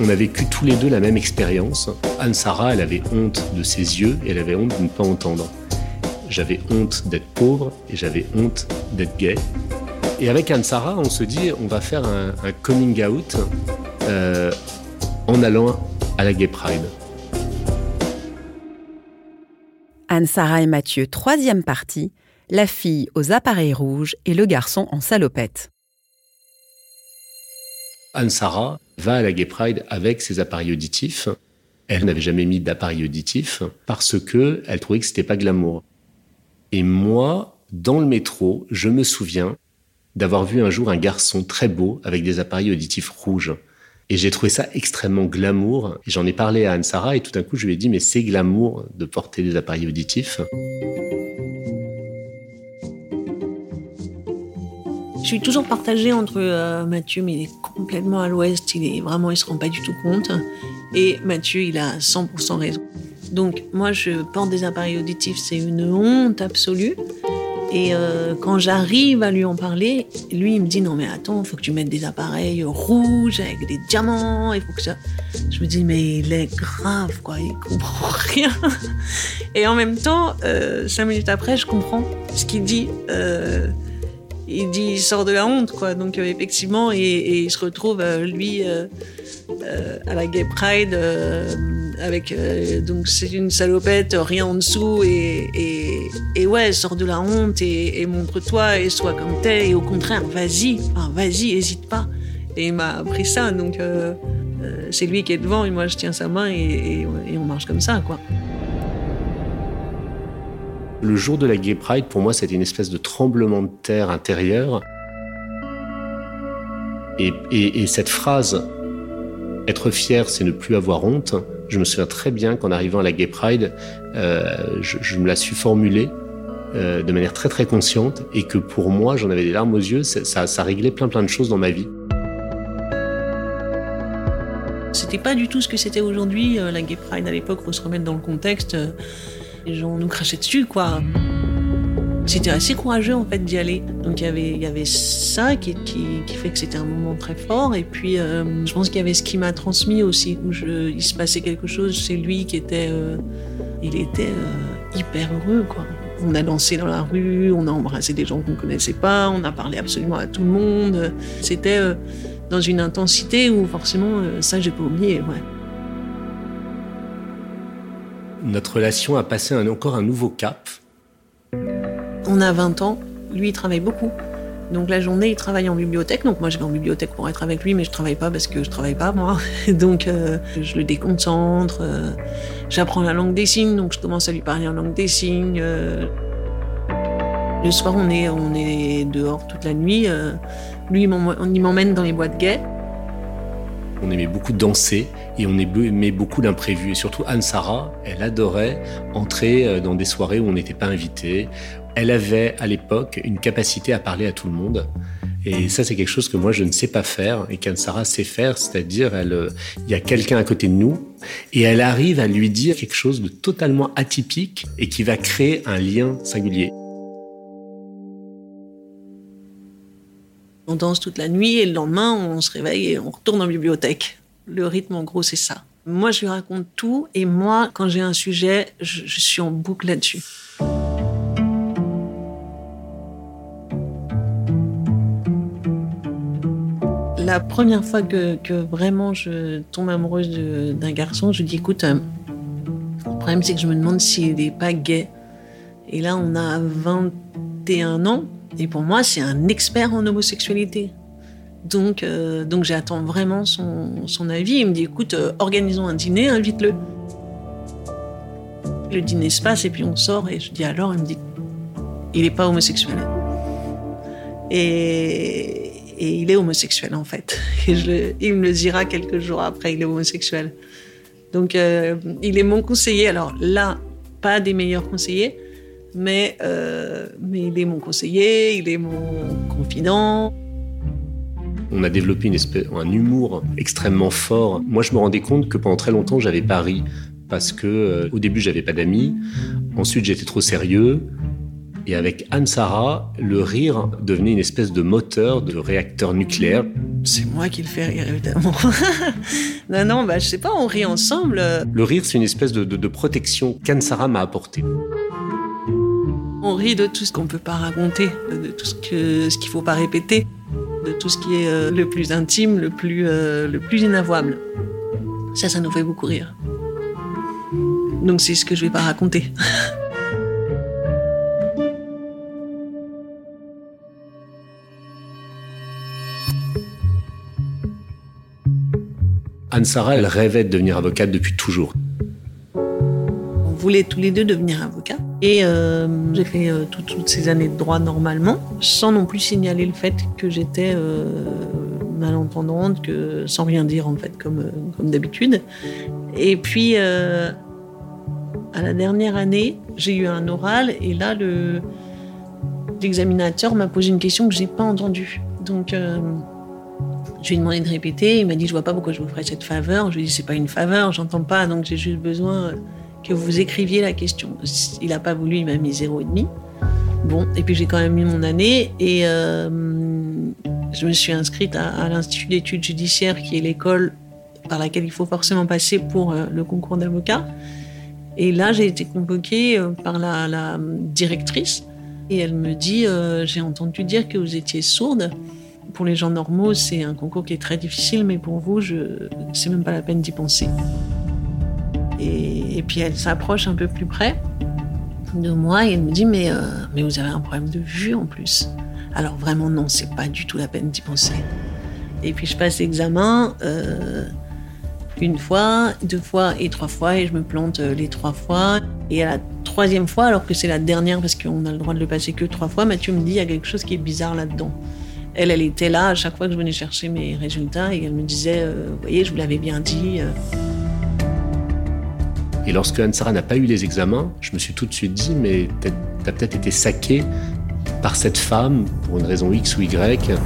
On a vécu tous les deux la même expérience. Anne-Sara, elle avait honte de ses yeux et elle avait honte de ne pas entendre. J'avais honte d'être pauvre et j'avais honte d'être gay. Et avec Anne-Sara, on se dit, on va faire un, coming out euh, en allant à la Gay Pride. Anne-Sara et Mathieu, troisième partie, la fille aux appareils rouges et le garçon en salopette. Anne-Sara va à la Gay Pride avec ses appareils auditifs. Elle n'avait jamais mis d'appareil auditif parce que elle trouvait que c'était pas glamour. Et moi, dans le métro, je me souviens d'avoir vu un jour un garçon très beau avec des appareils auditifs rouges. Et j'ai trouvé ça extrêmement glamour. J'en ai parlé à Anne-Sara et tout d'un coup, je lui ai dit, mais c'est glamour de porter des appareils auditifs. Suis toujours partagée entre euh, Mathieu, mais il est complètement à l'ouest, il est vraiment, il se rend pas du tout compte. Et Mathieu, il a 100% raison. Donc moi, je porte des appareils auditifs, c'est une honte absolue. Et euh, quand j'arrive à lui en parler, lui, il me dit non mais attends, faut que tu mettes des appareils rouges avec des diamants, il faut que ça. Je me dis mais il est grave quoi, il comprend rien. Et en même temps, euh, cinq minutes après, je comprends ce qu'il dit. Il dit il sort de la honte quoi. Donc euh, effectivement, et, il se retrouve euh, lui euh, à la Gay Pride avec donc c'est une salopette, rien en dessous et, et, et ouais, sort de la honte et, montre-toi et sois comme t'es et au contraire, vas-y, vas-y, hésite pas. Et il m'a appris ça, donc c'est lui qui est devant et moi je tiens sa main et, on marche comme ça quoi. Le jour de la Gay Pride, pour moi, c'était une espèce de tremblement de terre intérieur. Et, cette phrase, être fier, c'est ne plus avoir honte, je me souviens très bien qu'en arrivant à la Gay Pride, euh, je, me la suis formulée euh, de manière très très consciente et que pour moi, j'en avais des larmes aux yeux, ça, ça réglait plein plein de choses dans ma vie. C'était pas du tout ce que c'était aujourd'hui, euh, la Gay Pride à l'époque, faut se remettre dans le contexte les gens nous crachaient dessus, quoi. C'était assez courageux en fait d'y aller. Donc il y avait, il y avait ça qui, fait que c'était un moment très fort. Et puis euh, je pense qu'il y avait ce qui m'a transmis aussi, où il se passait quelque chose chez lui qui était, euh, il était euh, hyper heureux. On a dansé dans la rue, on a embrassé des gens qu'on connaissait pas, on a parlé absolument à tout le monde. C'était dans une intensité où forcément ça j'ai pas oublié. Notre relation a passé encore un nouveau cap. On a 20 ans, lui il travaille beaucoup. Donc la journée, il travaille en bibliothèque. Donc moi, je vais en bibliothèque pour être avec lui, mais je travaille pas parce que je travaille pas moi. Donc euh, je le déconcentre. Euh, j'apprends la langue des signes, donc je commence à lui parler en langue des signes. Euh. le soir, on est on est dehors toute la nuit. lui, il m'emmène dans les boîtes gays. On aimait beaucoup danser et on aimait beaucoup l'imprévu. Et surtout Anne-Sara, elle adorait entrer euh, dans des soirées où on n'était pas invité. Elle avait à l'époque une capacité à parler à tout le monde. Et ça, c'est quelque chose que moi, je ne sais pas faire et qu'Anne-Sara sait faire, c'est-à-dire, elle, euh, il y a quelqu'un à côté de nous et elle arrive à lui dire quelque chose de totalement atypique et qui va créer un lien singulier. On danse toute la nuit et le lendemain, on se réveille et on retourne en bibliothèque. Le rythme, en gros, c'est ça. Moi, je lui raconte tout et moi, quand j'ai un sujet, je, suis en boucle là-dessus. La première fois que, vraiment je tombe amoureuse d'un garçon, je dis écoute, euh, le problème c'est que je me demande s'il n'est pas gay. Et là, on a 21 ans. Et pour moi, c'est un expert en homosexualité. Donc, euh, donc j'attends vraiment son, son, avis. Il me dit, écoute, euh, organisons un dîner, invite-le. Le dîner se passe et puis on sort et je dis alors, il me dit, il n'est pas homosexuel. Et, et, il est homosexuel en fait. Et il me le dira quelques jours après, il est homosexuel. Donc euh, il est mon conseiller. Alors là, pas des meilleurs conseillers, mais, euh, mais il est mon conseiller, il est mon confident. On a développé une espèce, un humour extrêmement fort. Moi, je me rendais compte que pendant très longtemps, j'avais pas ri parce que euh, au début, j'avais pas d'amis. Ensuite, j'étais trop sérieux. Et avec Anne Sarah, le rire devenait une espèce de moteur, de réacteur nucléaire. C'est moi qui le fais rire, évidemment. non, non, bah, je sais pas, on rit ensemble. Le rire, c'est une espèce de, de, protection qu'Ansara m'a apporté. On rit de tout ce qu'on peut pas raconter, de tout ce qu'il ce qu'il faut pas répéter, de tout ce qui est euh, le plus intime, le plus, euh, le plus inavouable. Ça, ça nous fait beaucoup rire. Donc c'est ce que je vais pas raconter. Anne-Sara, elle rêvait de devenir avocate depuis toujours. On voulait tous les deux devenir avocats. Et euh, j'ai fait euh, toutes ces années de droit normalement, sans non plus signaler le fait que j'étais euh, malentendante, que, sans rien dire en fait, comme, comme d'habitude. Et puis, à la dernière année, j'ai eu un oral, et là, le, l'examinateur m'a posé une question que j'ai pas entendue. Donc, je lui ai demandé de répéter. Il m'a dit Je vois pas pourquoi je vous ferais cette faveur. Je lui ai dit C'est pas une faveur, j'entends pas, donc j'ai juste besoin que vous écriviez la question. Il n'a pas voulu, il m'a mis zéro et demi. Bon, et puis j'ai quand même mis mon année et euh, je me suis inscrite à, l'Institut d'études judiciaires, qui est l'école par laquelle il faut forcément passer pour euh, le concours d'avocat. Et là, j'ai été convoquée euh, par la, directrice et elle me dit J'ai entendu dire que vous étiez sourde pour les gens normaux, c'est un concours qui est très difficile, mais pour vous, c'est même pas la peine d'y penser. Et, puis elle s'approche un peu plus près de moi et elle me dit mais, euh, mais vous avez un problème de vue en plus. Alors vraiment non, c'est pas du tout la peine d'y penser. Et puis je passe l'examen euh, une fois, deux fois et trois fois et je me plante euh, les trois fois. Et à la troisième fois, alors que c'est la dernière parce qu'on a le droit de le passer que trois fois, Mathieu me dit il y a quelque chose qui est bizarre là-dedans. Elle, elle était là à chaque fois que je venais chercher mes résultats et elle me disait, vous voyez, je vous l'avais bien dit. Et lorsque Anne-Sara n'a pas eu les examens, je me suis tout de suite dit, mais t'as peut-être été saqué par cette femme pour une raison X ou Y.